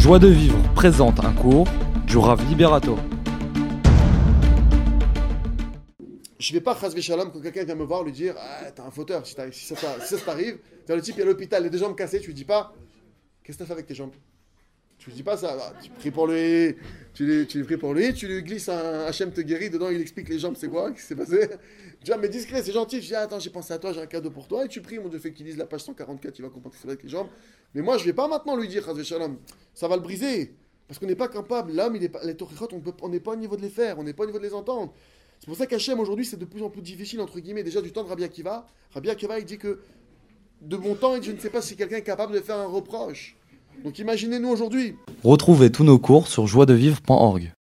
Joie de vivre présente un cours du Rav Liberato. Je vais pas chasver shalom quand quelqu'un vient me voir lui dire Ah, t'as un fauteur, si, ça, t'arrive, t'as le type qui est à l'hôpital, les deux jambes cassées, tu lui dis pas Qu'est-ce que t'as fait avec tes jambes? Tu lui dis pas ça, tu pries pour lui, tu lui, pries pour lui, tu lui glisses un Hachem te guérit, dedans il explique les jambes, c'est quoi, qu'est-ce qui s'est passé? Tu vois, mais discret, c'est gentil, je dis ah, Attends, j'ai pensé à toi, j'ai un cadeau pour toi, et tu pries, mon Dieu, fait qu'il lise la page 144, il va comprendre ce que c'est avec les jambes. Mais moi, je vais pas maintenant lui dire chasver shalom, ça va le briser. Parce qu'on n'est pas capable, l'homme, il est les torichot, on n'est pas au niveau de les faire, on n'est pas au niveau de les entendre. C'est pour ça qu'Hachem aujourd'hui c'est de plus en plus difficile entre guillemets déjà du temps de Rabbi Akiva. Rabbi Akiva il dit que de mon temps je ne sais pas si quelqu'un est capable de faire un reproche. Donc imaginez-nous aujourd'hui. Retrouvez tous nos cours sur joiedevivre.org.